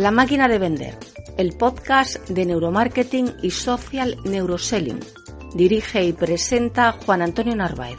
La máquina de vender, el podcast de neuromarketing y social neuroselling. Dirige y presenta Juan Antonio Narváez.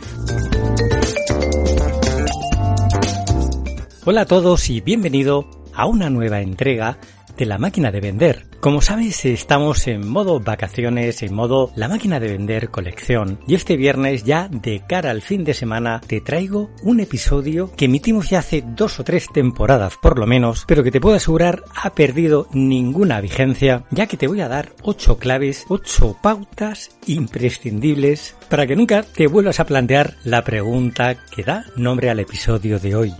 Hola a todos y bienvenido a una nueva entrega de la máquina de vender. Como sabes, estamos en modo vacaciones, en modo la máquina de vender colección. Y este viernes, ya de cara al fin de semana, te traigo un episodio que emitimos ya hace dos o tres temporadas por lo menos, pero que te puedo asegurar ha perdido ninguna vigencia, ya que te voy a dar ocho claves, ocho pautas imprescindibles para que nunca te vuelvas a plantear la pregunta que da nombre al episodio de hoy.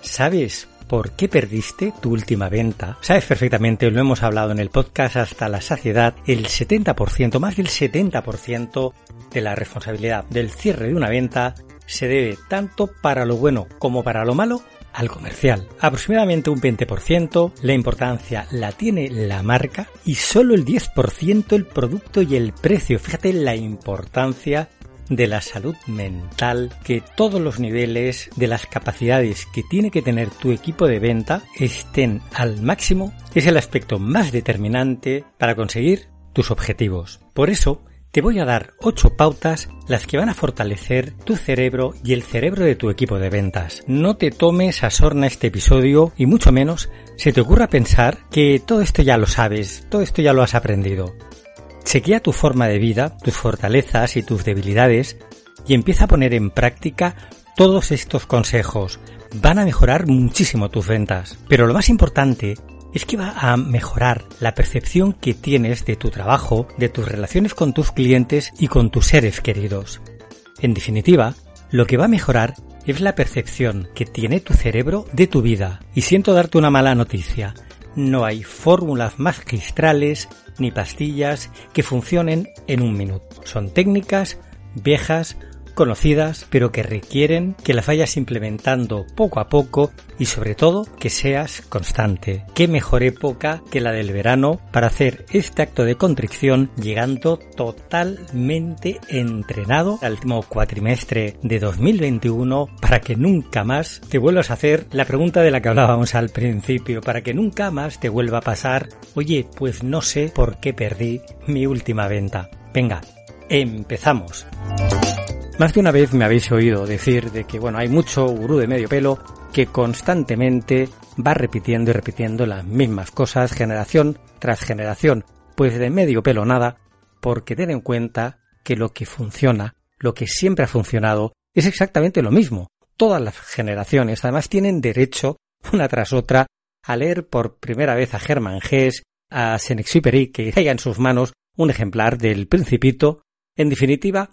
¿Sabes por qué perdiste tu última venta? Sabes perfectamente, lo hemos hablado en el podcast hasta la saciedad, el 70%, más del 70% de la responsabilidad del cierre de una venta se debe tanto para lo bueno como para lo malo al comercial. Aproximadamente un 20% la importancia la tiene la marca y solo el 10% el producto y el precio. Fíjate la importancia de la salud mental, que todos los niveles de las capacidades que tiene que tener tu equipo de venta estén al máximo, es el aspecto más determinante para conseguir tus objetivos. Por eso, te voy a dar 8 pautas las que van a fortalecer tu cerebro y el cerebro de tu equipo de ventas. No te tomes a sorna este episodio y mucho menos se te ocurra pensar que todo esto ya lo sabes, todo esto ya lo has aprendido. Chequea tu forma de vida, tus fortalezas y tus debilidades y empieza a poner en práctica todos estos consejos. Van a mejorar muchísimo tus ventas. Pero lo más importante es que va a mejorar la percepción que tienes de tu trabajo, de tus relaciones con tus clientes y con tus seres queridos. En definitiva, lo que va a mejorar es la percepción que tiene tu cerebro de tu vida. Y siento darte una mala noticia. No hay fórmulas magistrales ni pastillas que funcionen en un minuto. Son técnicas viejas, conocidas, pero que requieren que las vayas implementando poco a poco y sobre todo que seas constante. Qué mejor época que la del verano para hacer este acto de contrición llegando totalmente entrenado al último cuatrimestre de 2021 para que nunca más te vuelvas a hacer la pregunta de la que hablábamos al principio, para que nunca más te vuelva a pasar, oye, pues no sé por qué perdí mi última venta. Venga, empezamos. Más de una vez me habéis oído decir de que, bueno, hay mucho gurú de medio pelo que constantemente va repitiendo y repitiendo las mismas cosas generación tras generación. Pues de medio pelo nada, porque ten en cuenta que lo que funciona, lo que siempre ha funcionado, es exactamente lo mismo. Todas las generaciones además tienen derecho, una tras otra, a leer por primera vez a Germán Gess, a Senexupery, que haya en sus manos un ejemplar del Principito, en definitiva,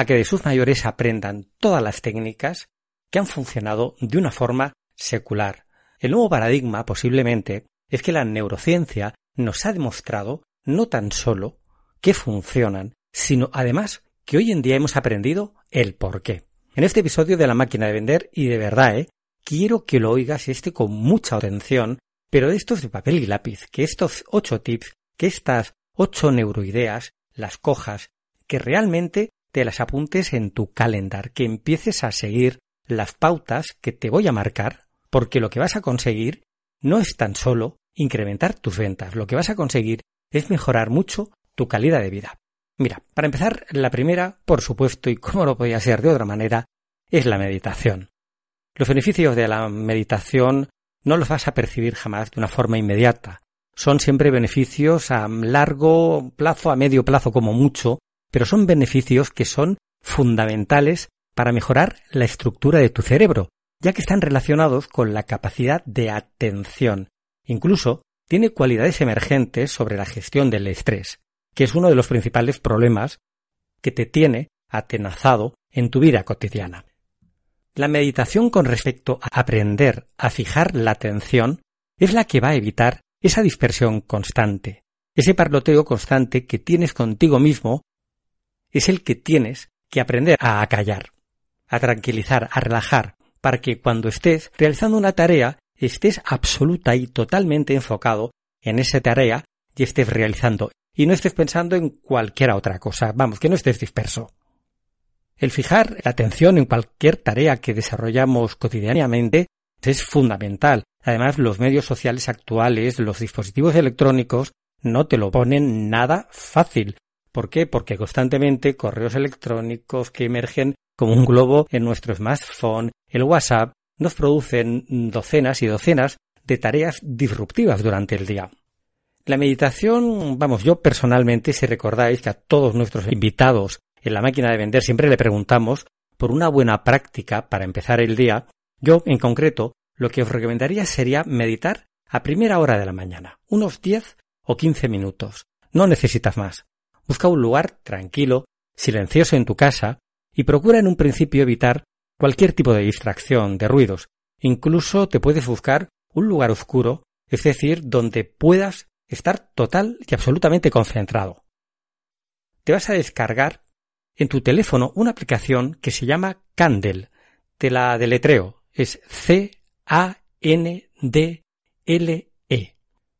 a que de sus mayores aprendan todas las técnicas que han funcionado de una forma secular. El nuevo paradigma, posiblemente, es que la neurociencia nos ha demostrado no tan solo que funcionan, sino además que hoy en día hemos aprendido el por qué. En este episodio de la máquina de vender, y de verdad, ¿eh? quiero que lo oigas este con mucha atención, pero estos de papel y lápiz, que estos ocho tips, que estas ocho neuroideas, las cojas, que realmente te las apuntes en tu calendar, que empieces a seguir las pautas que te voy a marcar, porque lo que vas a conseguir no es tan solo incrementar tus ventas, lo que vas a conseguir es mejorar mucho tu calidad de vida. Mira, para empezar, la primera, por supuesto, y como no podía ser de otra manera, es la meditación. Los beneficios de la meditación no los vas a percibir jamás de una forma inmediata. Son siempre beneficios a largo plazo, a medio plazo como mucho, pero son beneficios que son fundamentales para mejorar la estructura de tu cerebro, ya que están relacionados con la capacidad de atención. Incluso tiene cualidades emergentes sobre la gestión del estrés, que es uno de los principales problemas que te tiene atenazado en tu vida cotidiana. La meditación con respecto a aprender a fijar la atención es la que va a evitar esa dispersión constante, ese parloteo constante que tienes contigo mismo, es el que tienes que aprender a acallar, a tranquilizar, a relajar, para que cuando estés realizando una tarea estés absoluta y totalmente enfocado en esa tarea y estés realizando y no estés pensando en cualquier otra cosa, vamos, que no estés disperso. El fijar la atención en cualquier tarea que desarrollamos cotidianamente es fundamental. Además, los medios sociales actuales, los dispositivos electrónicos, no te lo ponen nada fácil. ¿Por qué? Porque constantemente correos electrónicos que emergen como un globo en nuestro smartphone, el WhatsApp, nos producen docenas y docenas de tareas disruptivas durante el día. La meditación, vamos, yo personalmente, si recordáis que a todos nuestros invitados en la máquina de vender siempre le preguntamos por una buena práctica para empezar el día, yo, en concreto, lo que os recomendaría sería meditar a primera hora de la mañana, unos 10 o 15 minutos. No necesitas más. Busca un lugar tranquilo, silencioso en tu casa y procura en un principio evitar cualquier tipo de distracción, de ruidos. Incluso te puedes buscar un lugar oscuro, es decir, donde puedas estar total y absolutamente concentrado. Te vas a descargar en tu teléfono una aplicación que se llama Candle. Te la deletreo. Es C-A-N-D-L-E.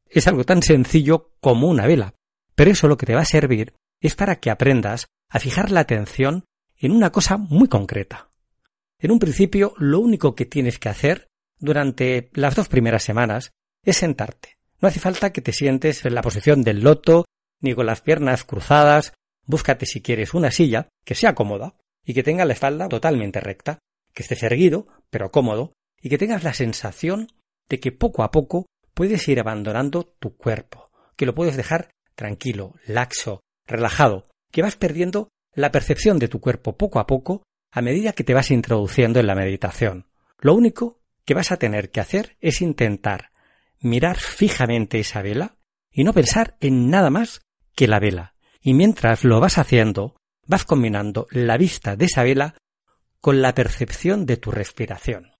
Es algo tan sencillo como una vela, pero eso lo que te va a servir es para que aprendas a fijar la atención en una cosa muy concreta. En un principio, lo único que tienes que hacer durante las dos primeras semanas es sentarte. No hace falta que te sientes en la posición del loto, ni con las piernas cruzadas. Búscate si quieres una silla que sea cómoda y que tenga la espalda totalmente recta, que estés erguido, pero cómodo, y que tengas la sensación de que poco a poco puedes ir abandonando tu cuerpo, que lo puedes dejar tranquilo, laxo, relajado, que vas perdiendo la percepción de tu cuerpo poco a poco a medida que te vas introduciendo en la meditación. Lo único que vas a tener que hacer es intentar mirar fijamente esa vela y no pensar en nada más que la vela. Y mientras lo vas haciendo, vas combinando la vista de esa vela con la percepción de tu respiración.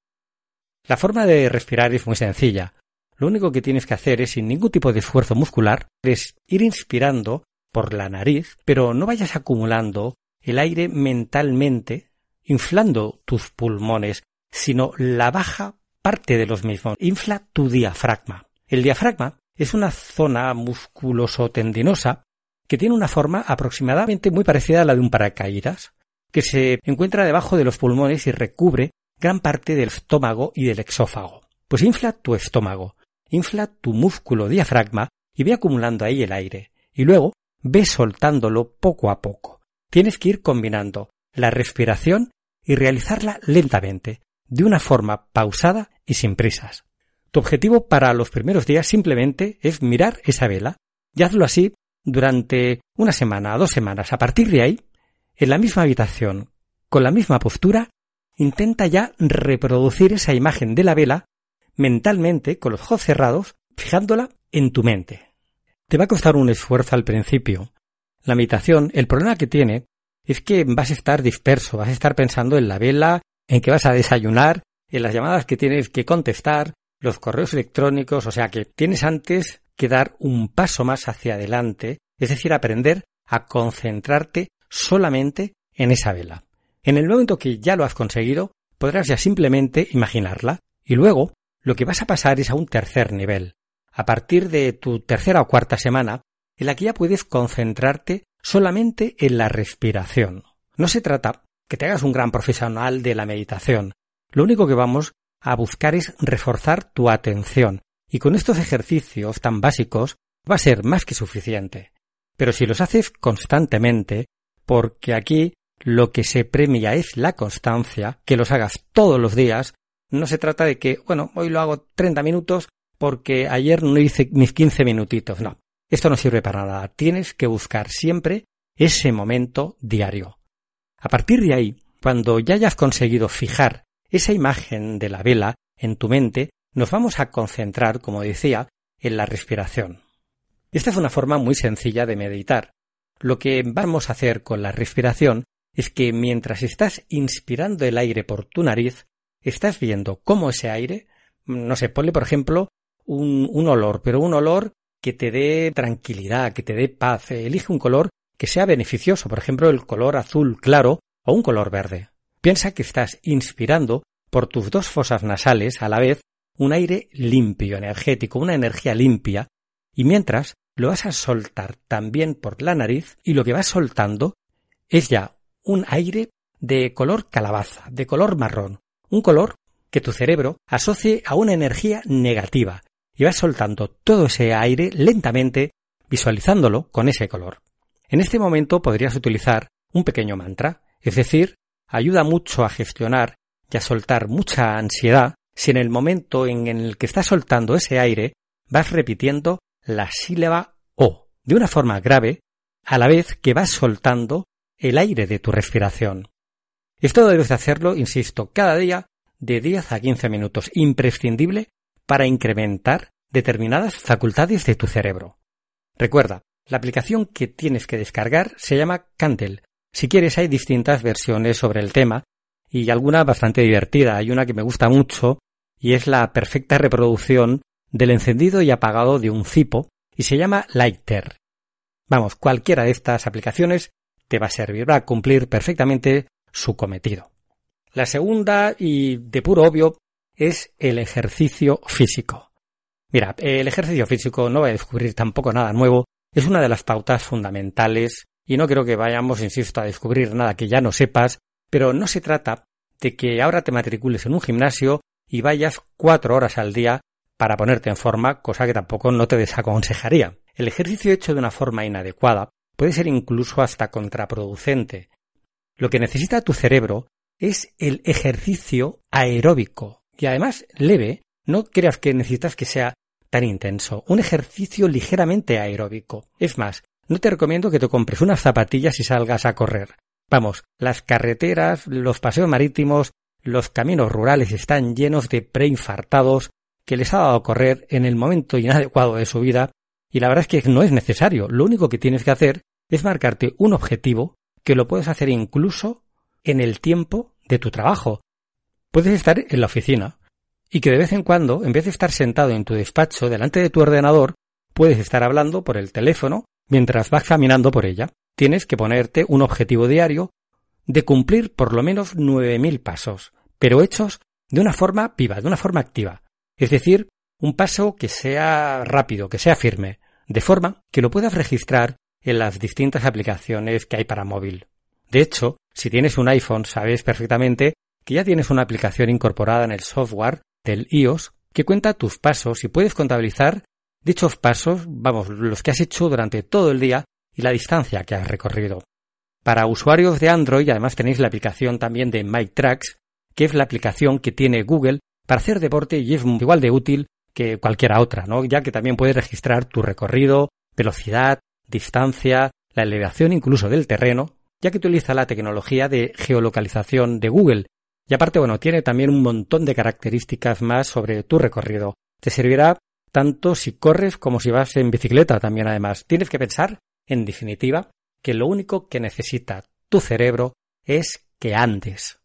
La forma de respirar es muy sencilla. Lo único que tienes que hacer es, sin ningún tipo de esfuerzo muscular, es ir inspirando por la nariz, pero no vayas acumulando el aire mentalmente inflando tus pulmones, sino la baja parte de los mismos. Infla tu diafragma. El diafragma es una zona musculoso-tendinosa que tiene una forma aproximadamente muy parecida a la de un paracaídas, que se encuentra debajo de los pulmones y recubre gran parte del estómago y del exófago. Pues infla tu estómago, infla tu músculo diafragma y ve acumulando ahí el aire, y luego ve soltándolo poco a poco. Tienes que ir combinando la respiración y realizarla lentamente, de una forma pausada y sin prisas. Tu objetivo para los primeros días simplemente es mirar esa vela y hazlo así durante una semana dos semanas. A partir de ahí, en la misma habitación, con la misma postura, intenta ya reproducir esa imagen de la vela mentalmente, con los ojos cerrados, fijándola en tu mente. Te va a costar un esfuerzo al principio. La meditación, el problema que tiene es que vas a estar disperso, vas a estar pensando en la vela, en que vas a desayunar, en las llamadas que tienes que contestar, los correos electrónicos, o sea que tienes antes que dar un paso más hacia adelante, es decir, aprender a concentrarte solamente en esa vela. En el momento que ya lo has conseguido, podrás ya simplemente imaginarla y luego lo que vas a pasar es a un tercer nivel. A partir de tu tercera o cuarta semana, en la que ya puedes concentrarte solamente en la respiración. No se trata que te hagas un gran profesional de la meditación. Lo único que vamos a buscar es reforzar tu atención, y con estos ejercicios tan básicos va a ser más que suficiente. Pero si los haces constantemente, porque aquí lo que se premia es la constancia, que los hagas todos los días, no se trata de que, bueno, hoy lo hago 30 minutos porque ayer no hice mis 15 minutitos, no. Esto no sirve para nada. Tienes que buscar siempre ese momento diario. A partir de ahí, cuando ya hayas conseguido fijar esa imagen de la vela en tu mente, nos vamos a concentrar, como decía, en la respiración. Esta es una forma muy sencilla de meditar. Lo que vamos a hacer con la respiración es que mientras estás inspirando el aire por tu nariz, estás viendo cómo ese aire, no sé, ponle por ejemplo un, un olor, pero un olor que te dé tranquilidad, que te dé paz. Elige un color que sea beneficioso, por ejemplo el color azul claro o un color verde. Piensa que estás inspirando por tus dos fosas nasales a la vez un aire limpio, energético, una energía limpia, y mientras lo vas a soltar también por la nariz y lo que vas soltando es ya un aire de color calabaza, de color marrón, un color que tu cerebro asocie a una energía negativa y vas soltando todo ese aire lentamente visualizándolo con ese color. En este momento podrías utilizar un pequeño mantra, es decir, ayuda mucho a gestionar y a soltar mucha ansiedad si en el momento en el que estás soltando ese aire vas repitiendo la sílaba O de una forma grave a la vez que vas soltando el aire de tu respiración. Esto debes hacerlo, insisto, cada día de 10 a 15 minutos, imprescindible para incrementar determinadas facultades de tu cerebro. Recuerda, la aplicación que tienes que descargar se llama Candle. Si quieres hay distintas versiones sobre el tema y alguna bastante divertida. Hay una que me gusta mucho y es la perfecta reproducción del encendido y apagado de un cipo y se llama Lighter. Vamos, cualquiera de estas aplicaciones te va a servir, va a cumplir perfectamente su cometido. La segunda y de puro obvio es el ejercicio físico. Mira, el ejercicio físico no va a descubrir tampoco nada nuevo, es una de las pautas fundamentales y no creo que vayamos, insisto, a descubrir nada que ya no sepas, pero no se trata de que ahora te matricules en un gimnasio y vayas cuatro horas al día para ponerte en forma, cosa que tampoco no te desaconsejaría. El ejercicio hecho de una forma inadecuada puede ser incluso hasta contraproducente. Lo que necesita tu cerebro es el ejercicio aeróbico y además leve. No creas que necesitas que sea tan intenso. Un ejercicio ligeramente aeróbico. Es más, no te recomiendo que te compres unas zapatillas y salgas a correr. Vamos, las carreteras, los paseos marítimos, los caminos rurales están llenos de preinfartados que les ha dado correr en el momento inadecuado de su vida y la verdad es que no es necesario. Lo único que tienes que hacer es marcarte un objetivo que lo puedes hacer incluso en el tiempo de tu trabajo. Puedes estar en la oficina y que de vez en cuando, en vez de estar sentado en tu despacho delante de tu ordenador, puedes estar hablando por el teléfono mientras vas caminando por ella tienes que ponerte un objetivo diario de cumplir por lo menos 9.000 pasos, pero hechos de una forma viva, de una forma activa. Es decir, un paso que sea rápido, que sea firme, de forma que lo puedas registrar en las distintas aplicaciones que hay para móvil. De hecho, si tienes un iPhone, sabes perfectamente que ya tienes una aplicación incorporada en el software del iOS que cuenta tus pasos y puedes contabilizar dichos pasos, vamos, los que has hecho durante todo el día y la distancia que has recorrido. Para usuarios de Android además tenéis la aplicación también de MyTracks, que es la aplicación que tiene Google para hacer deporte y es igual de útil que cualquiera otra, ¿no? ya que también puedes registrar tu recorrido, velocidad, distancia, la elevación incluso del terreno, ya que utiliza la tecnología de geolocalización de Google. Y aparte, bueno, tiene también un montón de características más sobre tu recorrido. Te servirá tanto si corres como si vas en bicicleta también además. Tienes que pensar en definitiva, que lo único que necesita tu cerebro es que andes.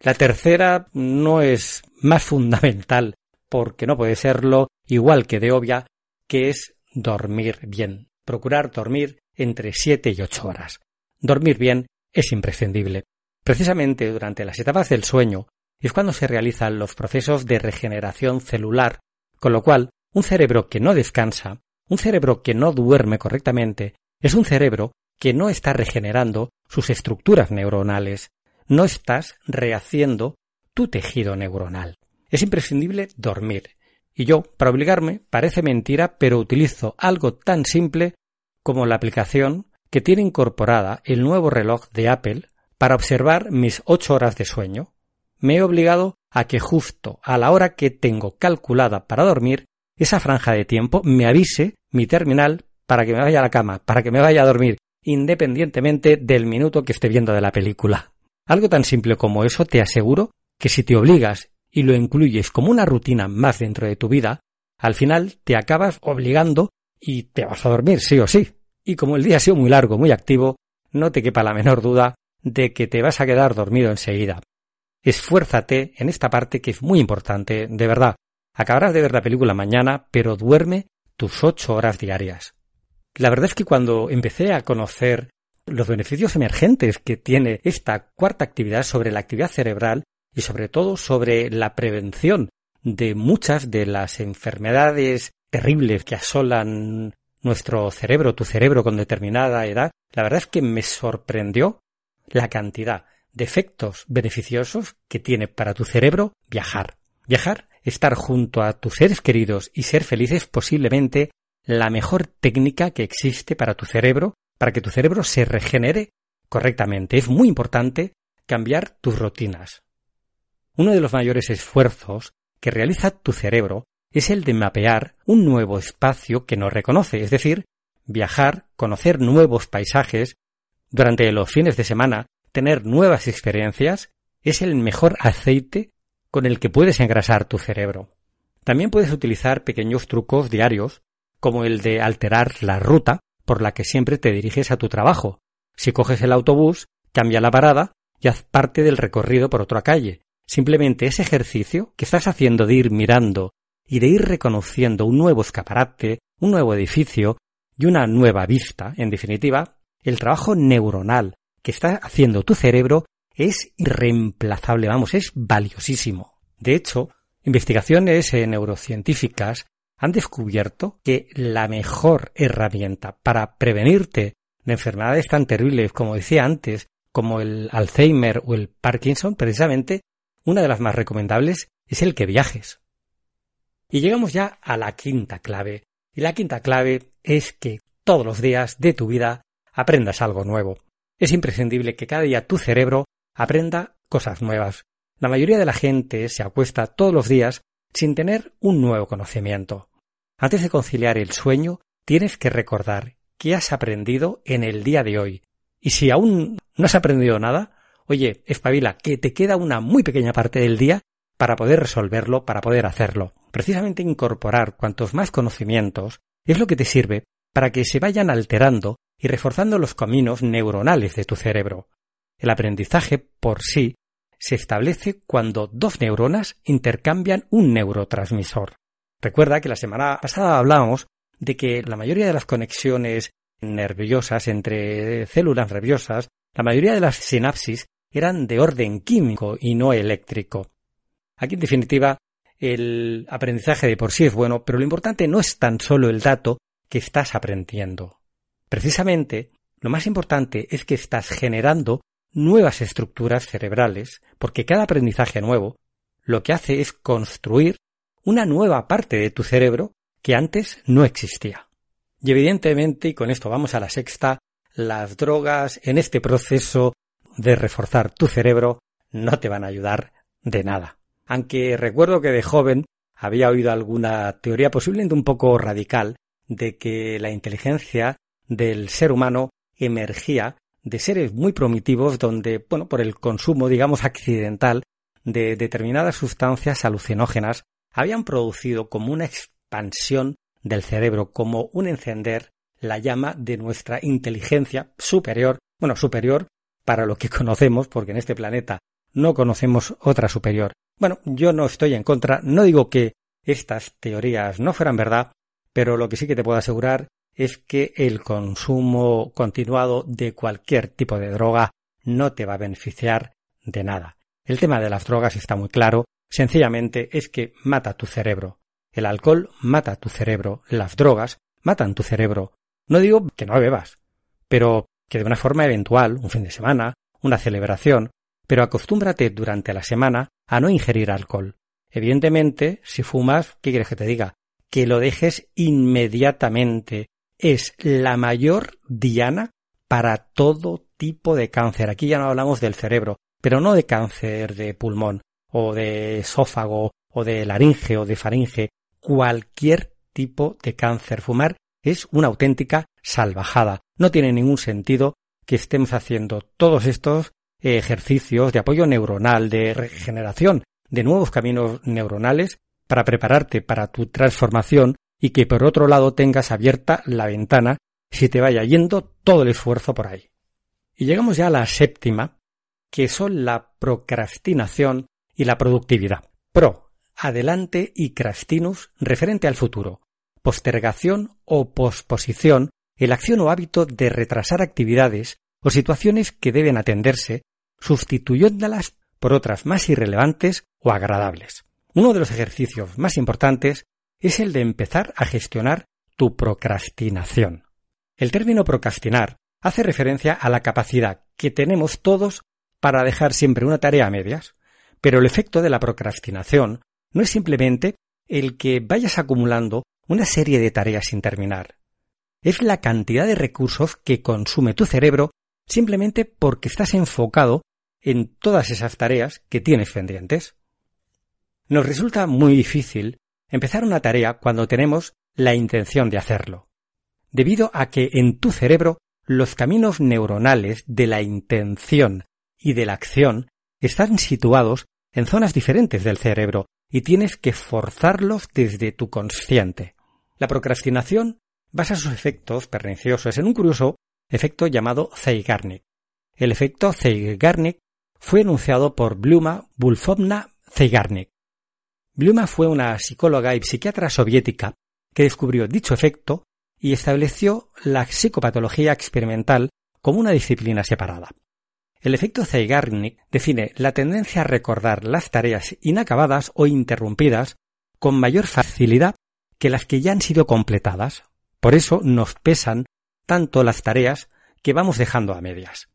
La tercera no es más fundamental, porque no puede serlo, igual que de obvia, que es dormir bien. Procurar dormir entre siete y ocho horas. Dormir bien es imprescindible. Precisamente durante las etapas del sueño es cuando se realizan los procesos de regeneración celular, con lo cual un cerebro que no descansa, un cerebro que no duerme correctamente, es un cerebro que no está regenerando sus estructuras neuronales, no estás rehaciendo tu tejido neuronal. Es imprescindible dormir. Y yo, para obligarme, parece mentira, pero utilizo algo tan simple como la aplicación que tiene incorporada el nuevo reloj de Apple para observar mis ocho horas de sueño. Me he obligado a que justo a la hora que tengo calculada para dormir, esa franja de tiempo me avise mi terminal para que me vaya a la cama, para que me vaya a dormir, independientemente del minuto que esté viendo de la película. Algo tan simple como eso te aseguro que si te obligas y lo incluyes como una rutina más dentro de tu vida, Al final te acabas obligando y te vas a dormir sí o sí. Y como el día ha sido muy largo, muy activo, no te quepa la menor duda de que te vas a quedar dormido enseguida. Esfuérzate en esta parte que es muy importante, de verdad. Acabarás de ver la película mañana, pero duerme tus ocho horas diarias. La verdad es que cuando empecé a conocer los beneficios emergentes que tiene esta cuarta actividad sobre la actividad cerebral y sobre todo sobre la prevención de muchas de las enfermedades terribles que asolan nuestro cerebro, tu cerebro con determinada edad, la verdad es que me sorprendió la cantidad de efectos beneficiosos que tiene para tu cerebro viajar. Viajar, estar junto a tus seres queridos y ser felices posiblemente la mejor técnica que existe para tu cerebro, para que tu cerebro se regenere correctamente. Es muy importante cambiar tus rutinas. Uno de los mayores esfuerzos que realiza tu cerebro es el de mapear un nuevo espacio que no reconoce, es decir, viajar, conocer nuevos paisajes, durante los fines de semana, tener nuevas experiencias, es el mejor aceite con el que puedes engrasar tu cerebro. También puedes utilizar pequeños trucos diarios, como el de alterar la ruta por la que siempre te diriges a tu trabajo. Si coges el autobús, cambia la parada y haz parte del recorrido por otra calle. Simplemente ese ejercicio que estás haciendo de ir mirando y de ir reconociendo un nuevo escaparate, un nuevo edificio y una nueva vista, en definitiva, el trabajo neuronal que está haciendo tu cerebro es irreemplazable, vamos, es valiosísimo. De hecho, investigaciones neurocientíficas han descubierto que la mejor herramienta para prevenirte de enfermedades tan terribles como decía antes, como el Alzheimer o el Parkinson, precisamente, una de las más recomendables es el que viajes. Y llegamos ya a la quinta clave. Y la quinta clave es que todos los días de tu vida aprendas algo nuevo. Es imprescindible que cada día tu cerebro aprenda cosas nuevas. La mayoría de la gente se acuesta todos los días sin tener un nuevo conocimiento. Antes de conciliar el sueño, tienes que recordar qué has aprendido en el día de hoy. Y si aún no has aprendido nada, oye, espabila, que te queda una muy pequeña parte del día para poder resolverlo, para poder hacerlo. Precisamente incorporar cuantos más conocimientos es lo que te sirve para que se vayan alterando y reforzando los caminos neuronales de tu cerebro. El aprendizaje por sí se establece cuando dos neuronas intercambian un neurotransmisor. Recuerda que la semana pasada hablábamos de que la mayoría de las conexiones nerviosas entre células nerviosas, la mayoría de las sinapsis eran de orden químico y no eléctrico. Aquí, en definitiva, el aprendizaje de por sí es bueno, pero lo importante no es tan solo el dato que estás aprendiendo. Precisamente, lo más importante es que estás generando nuevas estructuras cerebrales, porque cada aprendizaje nuevo lo que hace es construir una nueva parte de tu cerebro que antes no existía. Y evidentemente, y con esto vamos a la sexta, las drogas en este proceso de reforzar tu cerebro no te van a ayudar de nada aunque recuerdo que de joven había oído alguna teoría posiblemente un poco radical de que la inteligencia del ser humano emergía de seres muy primitivos donde, bueno, por el consumo, digamos, accidental de determinadas sustancias alucinógenas, habían producido como una expansión del cerebro, como un encender la llama de nuestra inteligencia superior, bueno, superior para lo que conocemos, porque en este planeta no conocemos otra superior, bueno, yo no estoy en contra, no digo que estas teorías no fueran verdad, pero lo que sí que te puedo asegurar es que el consumo continuado de cualquier tipo de droga no te va a beneficiar de nada. El tema de las drogas está muy claro, sencillamente es que mata tu cerebro. El alcohol mata tu cerebro, las drogas matan tu cerebro. No digo que no bebas, pero que de una forma eventual, un fin de semana, una celebración, pero acostúmbrate durante la semana a no ingerir alcohol. Evidentemente, si fumas, ¿qué quieres que te diga? Que lo dejes inmediatamente. Es la mayor diana para todo tipo de cáncer. Aquí ya no hablamos del cerebro, pero no de cáncer de pulmón, o de esófago, o de laringe, o de faringe. Cualquier tipo de cáncer. Fumar es una auténtica salvajada. No tiene ningún sentido que estemos haciendo todos estos ejercicios de apoyo neuronal, de regeneración de nuevos caminos neuronales para prepararte para tu transformación y que por otro lado tengas abierta la ventana si te vaya yendo todo el esfuerzo por ahí. Y llegamos ya a la séptima, que son la procrastinación y la productividad. Pro, adelante y crastinus, referente al futuro. Postergación o posposición, el acción o hábito de retrasar actividades o situaciones que deben atenderse, sustituyéndolas por otras más irrelevantes o agradables. Uno de los ejercicios más importantes es el de empezar a gestionar tu procrastinación. El término procrastinar hace referencia a la capacidad que tenemos todos para dejar siempre una tarea a medias, pero el efecto de la procrastinación no es simplemente el que vayas acumulando una serie de tareas sin terminar. Es la cantidad de recursos que consume tu cerebro simplemente porque estás enfocado en todas esas tareas que tienes pendientes. Nos resulta muy difícil empezar una tarea cuando tenemos la intención de hacerlo, debido a que en tu cerebro los caminos neuronales de la intención y de la acción están situados en zonas diferentes del cerebro y tienes que forzarlos desde tu consciente. La procrastinación basa sus efectos perniciosos en un curioso efecto llamado Zeigarnik. El efecto Zeigarnik fue enunciado por Bluma Bulfovna Zeigarnik, Bluma fue una psicóloga y psiquiatra soviética que descubrió dicho efecto y estableció la psicopatología experimental como una disciplina separada. El efecto Zeigarnik define la tendencia a recordar las tareas inacabadas o interrumpidas con mayor facilidad que las que ya han sido completadas. Por eso nos pesan tanto las tareas que vamos dejando a medias.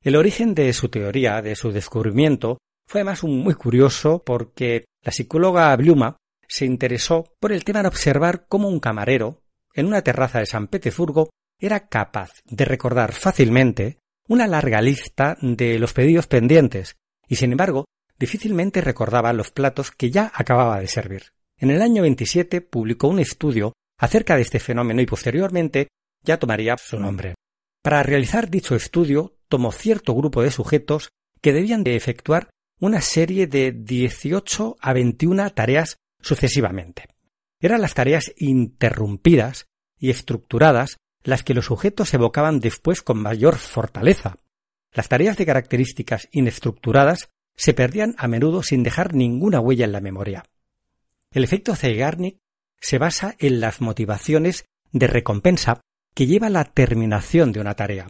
El origen de su teoría, de su descubrimiento, fue además muy curioso porque la psicóloga Bluma se interesó por el tema de observar cómo un camarero, en una terraza de San Petersburgo, era capaz de recordar fácilmente una larga lista de los pedidos pendientes y, sin embargo, difícilmente recordaba los platos que ya acababa de servir. En el año 27 publicó un estudio acerca de este fenómeno y posteriormente ya tomaría su nombre. Para realizar dicho estudio tomó cierto grupo de sujetos que debían de efectuar una serie de 18 a 21 tareas sucesivamente. Eran las tareas interrumpidas y estructuradas las que los sujetos evocaban después con mayor fortaleza. Las tareas de características inestructuradas se perdían a menudo sin dejar ninguna huella en la memoria. El efecto Zeigarnik se basa en las motivaciones de recompensa que lleva la terminación de una tarea.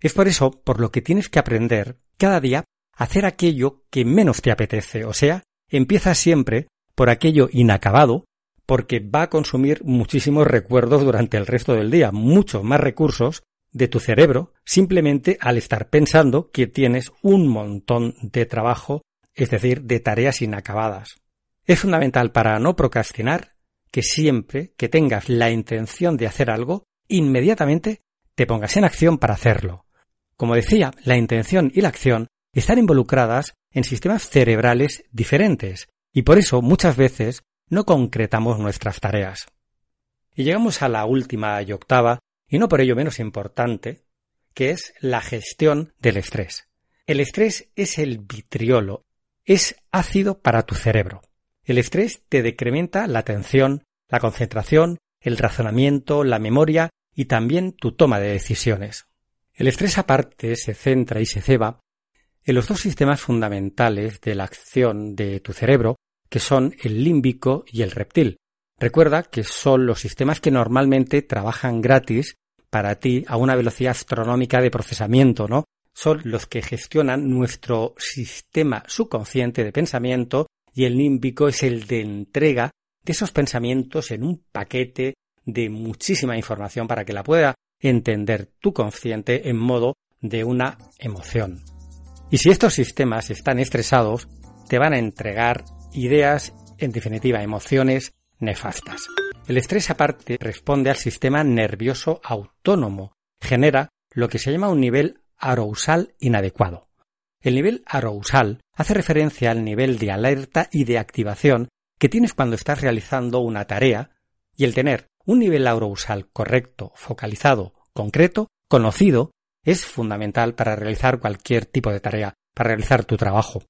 Es por eso por lo que tienes que aprender cada día hacer aquello que menos te apetece, o sea, empieza siempre por aquello inacabado, porque va a consumir muchísimos recuerdos durante el resto del día, muchos más recursos de tu cerebro, simplemente al estar pensando que tienes un montón de trabajo, es decir, de tareas inacabadas. Es fundamental para no procrastinar que siempre que tengas la intención de hacer algo, inmediatamente te pongas en acción para hacerlo. Como decía, la intención y la acción están involucradas en sistemas cerebrales diferentes y por eso muchas veces no concretamos nuestras tareas. Y llegamos a la última y octava, y no por ello menos importante, que es la gestión del estrés. El estrés es el vitriolo, es ácido para tu cerebro. El estrés te decrementa la atención, la concentración, el razonamiento, la memoria y también tu toma de decisiones. El estrés aparte se centra y se ceba en los dos sistemas fundamentales de la acción de tu cerebro, que son el límbico y el reptil. Recuerda que son los sistemas que normalmente trabajan gratis para ti a una velocidad astronómica de procesamiento, ¿no? Son los que gestionan nuestro sistema subconsciente de pensamiento y el límbico es el de entrega de esos pensamientos en un paquete de muchísima información para que la pueda entender tu consciente en modo de una emoción. Y si estos sistemas están estresados, te van a entregar ideas, en definitiva, emociones nefastas. El estrés aparte responde al sistema nervioso autónomo, genera lo que se llama un nivel arousal inadecuado. El nivel arousal hace referencia al nivel de alerta y de activación que tienes cuando estás realizando una tarea y el tener un nivel arousal correcto, focalizado, concreto, conocido, es fundamental para realizar cualquier tipo de tarea, para realizar tu trabajo.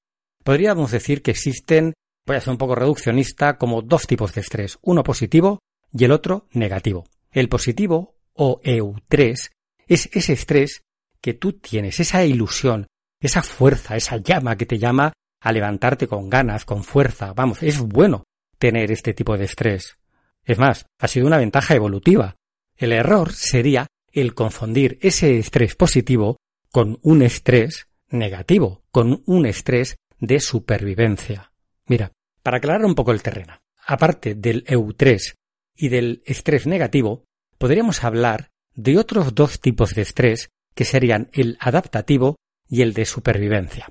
Podríamos decir que existen voy a ser un poco reduccionista, como dos tipos de estrés, uno positivo y el otro negativo. El positivo, o EU3, es ese estrés que tú tienes, esa ilusión, esa fuerza, esa llama que te llama a levantarte con ganas, con fuerza. Vamos, es bueno tener este tipo de estrés. Es más, ha sido una ventaja evolutiva. El error sería el confundir ese estrés positivo con un estrés negativo, con un estrés de supervivencia. Mira, para aclarar un poco el terreno, aparte del EU3 y del estrés negativo, podríamos hablar de otros dos tipos de estrés que serían el adaptativo y el de supervivencia.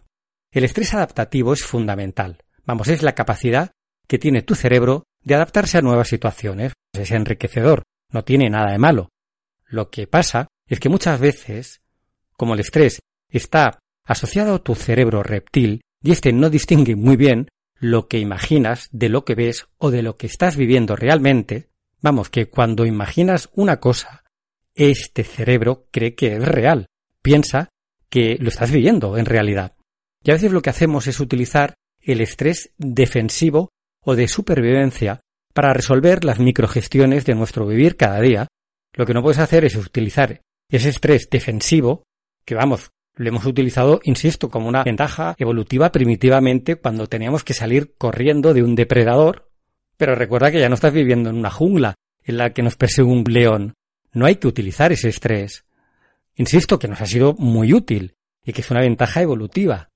El estrés adaptativo es fundamental. Vamos, es la capacidad que tiene tu cerebro de adaptarse a nuevas situaciones. Es enriquecedor, no tiene nada de malo. Lo que pasa es que muchas veces, como el estrés está asociado a tu cerebro reptil, y este no distingue muy bien lo que imaginas de lo que ves o de lo que estás viviendo realmente, vamos, que cuando imaginas una cosa, este cerebro cree que es real, piensa que lo estás viviendo en realidad. Y a veces lo que hacemos es utilizar el estrés defensivo o de supervivencia para resolver las microgestiones de nuestro vivir cada día. Lo que no puedes hacer es utilizar ese estrés defensivo, que vamos, lo hemos utilizado, insisto, como una ventaja evolutiva primitivamente cuando teníamos que salir corriendo de un depredador. Pero recuerda que ya no estás viviendo en una jungla en la que nos persigue un león. No hay que utilizar ese estrés. Insisto que nos ha sido muy útil y que es una ventaja evolutiva.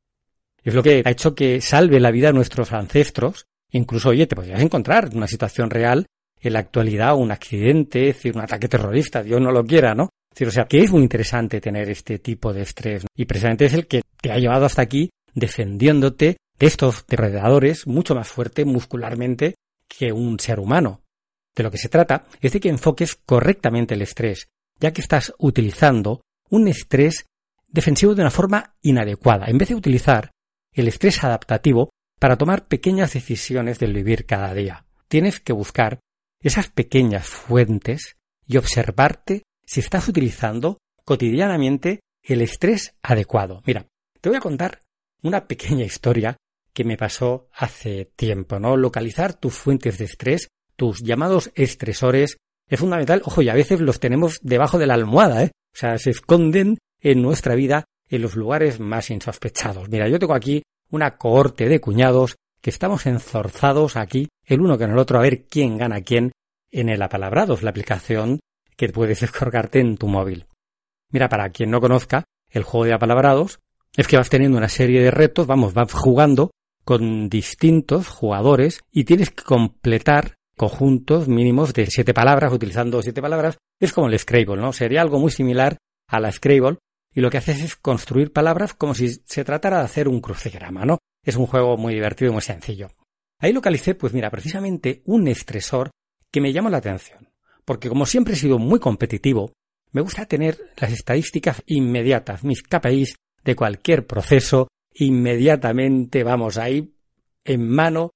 Es lo que ha hecho que salve la vida a nuestros ancestros. Incluso, oye, te podrías encontrar en una situación real en la actualidad un accidente, decir, un ataque terrorista, Dios no lo quiera, ¿no? o sea, que es muy interesante tener este tipo de estrés. Y precisamente es el que te ha llevado hasta aquí defendiéndote de estos depredadores mucho más fuerte muscularmente que un ser humano. De lo que se trata es de que enfoques correctamente el estrés, ya que estás utilizando un estrés defensivo de una forma inadecuada, en vez de utilizar el estrés adaptativo para tomar pequeñas decisiones del vivir cada día. Tienes que buscar esas pequeñas fuentes y observarte si estás utilizando cotidianamente el estrés adecuado. Mira, te voy a contar una pequeña historia que me pasó hace tiempo, ¿no? Localizar tus fuentes de estrés, tus llamados estresores, es fundamental. Ojo, y a veces los tenemos debajo de la almohada, ¿eh? O sea, se esconden en nuestra vida en los lugares más insospechados. Mira, yo tengo aquí una cohorte de cuñados que estamos enzorzados aquí, el uno con el otro, a ver quién gana quién en el apalabrados, la aplicación que puedes descargarte en tu móvil. Mira, para quien no conozca, el juego de apalabrados es que vas teniendo una serie de retos, vamos, vas jugando con distintos jugadores y tienes que completar conjuntos mínimos de siete palabras, utilizando siete palabras. Es como el Scrabble, ¿no? Sería algo muy similar a la Scrabble y lo que haces es construir palabras como si se tratara de hacer un crucigrama, ¿no? Es un juego muy divertido y muy sencillo. Ahí localicé, pues mira, precisamente un estresor que me llama la atención porque como siempre he sido muy competitivo, me gusta tener las estadísticas inmediatas, mis KPIs de cualquier proceso, inmediatamente vamos ahí en mano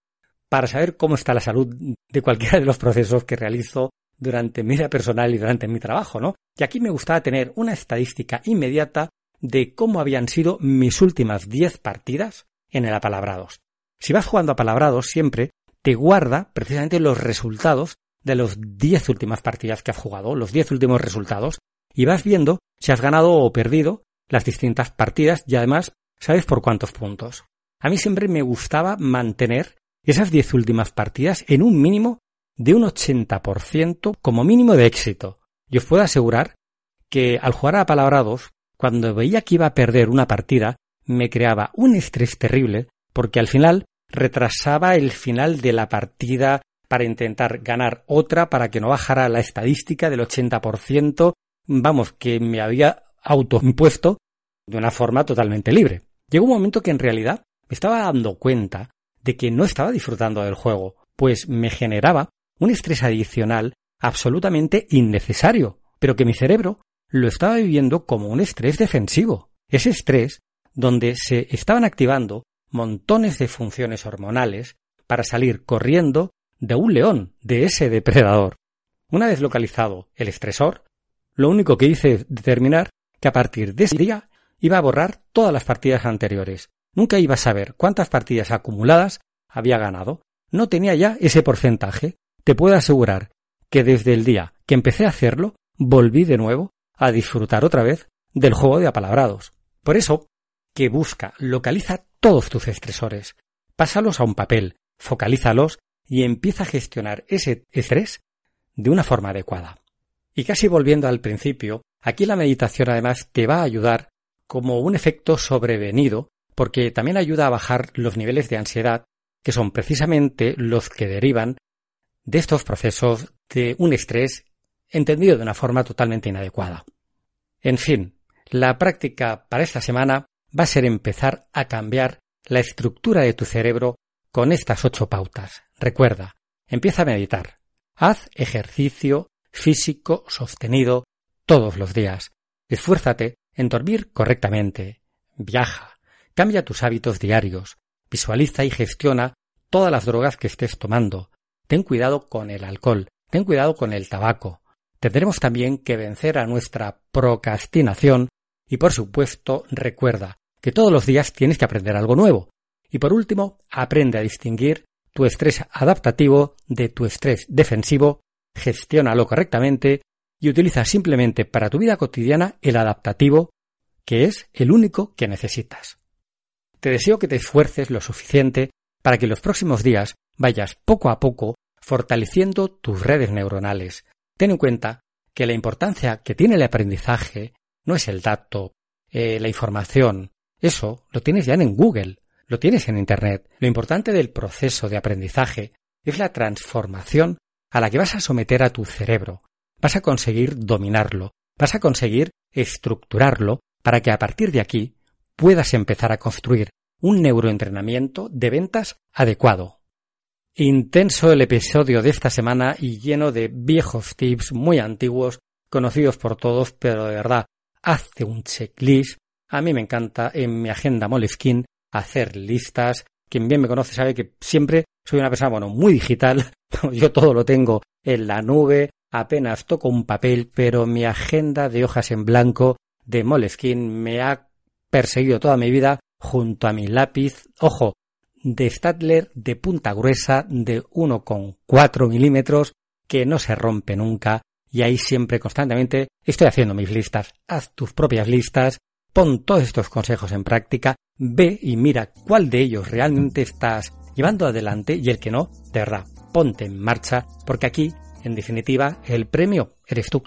para saber cómo está la salud de cualquiera de los procesos que realizo durante mi vida personal y durante mi trabajo, ¿no? Y aquí me gustaba tener una estadística inmediata de cómo habían sido mis últimas 10 partidas en el apalabrados. Si vas jugando a apalabrados siempre te guarda precisamente los resultados de los 10 últimas partidas que has jugado, los 10 últimos resultados, y vas viendo si has ganado o perdido las distintas partidas y además sabes por cuántos puntos. A mí siempre me gustaba mantener esas 10 últimas partidas en un mínimo de un 80% como mínimo de éxito. Y os puedo asegurar que al jugar a palabrados, cuando veía que iba a perder una partida, me creaba un estrés terrible porque al final retrasaba el final de la partida para intentar ganar otra para que no bajara la estadística del 80%, vamos, que me había autoimpuesto de una forma totalmente libre. Llegó un momento que en realidad me estaba dando cuenta de que no estaba disfrutando del juego, pues me generaba un estrés adicional absolutamente innecesario, pero que mi cerebro lo estaba viviendo como un estrés defensivo. Ese estrés donde se estaban activando montones de funciones hormonales para salir corriendo de un león, de ese depredador. Una vez localizado el estresor, lo único que hice es determinar que a partir de ese día iba a borrar todas las partidas anteriores. Nunca iba a saber cuántas partidas acumuladas había ganado. No tenía ya ese porcentaje. Te puedo asegurar que desde el día que empecé a hacerlo, volví de nuevo a disfrutar otra vez del juego de apalabrados. Por eso, que busca, localiza todos tus estresores, pásalos a un papel, focalízalos y empieza a gestionar ese estrés de una forma adecuada. Y casi volviendo al principio, aquí la meditación además te va a ayudar como un efecto sobrevenido porque también ayuda a bajar los niveles de ansiedad que son precisamente los que derivan de estos procesos de un estrés entendido de una forma totalmente inadecuada. En fin, la práctica para esta semana va a ser empezar a cambiar la estructura de tu cerebro con estas ocho pautas. Recuerda, empieza a meditar. Haz ejercicio físico sostenido todos los días. Esfuérzate en dormir correctamente. Viaja. Cambia tus hábitos diarios. Visualiza y gestiona todas las drogas que estés tomando. Ten cuidado con el alcohol. Ten cuidado con el tabaco. Tendremos también que vencer a nuestra procrastinación y por supuesto recuerda que todos los días tienes que aprender algo nuevo. Y por último, aprende a distinguir tu estrés adaptativo de tu estrés defensivo, gestiónalo correctamente y utiliza simplemente para tu vida cotidiana el adaptativo, que es el único que necesitas. Te deseo que te esfuerces lo suficiente para que los próximos días vayas poco a poco fortaleciendo tus redes neuronales. Ten en cuenta que la importancia que tiene el aprendizaje no es el dato, eh, la información, eso lo tienes ya en Google, lo tienes en Internet. Lo importante del proceso de aprendizaje es la transformación a la que vas a someter a tu cerebro. Vas a conseguir dominarlo, vas a conseguir estructurarlo para que a partir de aquí puedas empezar a construir un neuroentrenamiento de ventas adecuado. Intenso el episodio de esta semana y lleno de viejos tips muy antiguos, conocidos por todos, pero de verdad, hazte un checklist. A mí me encanta en mi agenda Moleskine hacer listas. Quien bien me conoce sabe que siempre soy una persona, bueno, muy digital. Yo todo lo tengo en la nube, apenas toco un papel, pero mi agenda de hojas en blanco de Moleskine me ha perseguido toda mi vida junto a mi lápiz, ojo, de Stadler de punta gruesa de 1,4 milímetros que no se rompe nunca y ahí siempre constantemente estoy haciendo mis listas. Haz tus propias listas, pon todos estos consejos en práctica, ve y mira cuál de ellos realmente estás llevando adelante y el que no, de verdad, ponte en marcha porque aquí, en definitiva, el premio eres tú.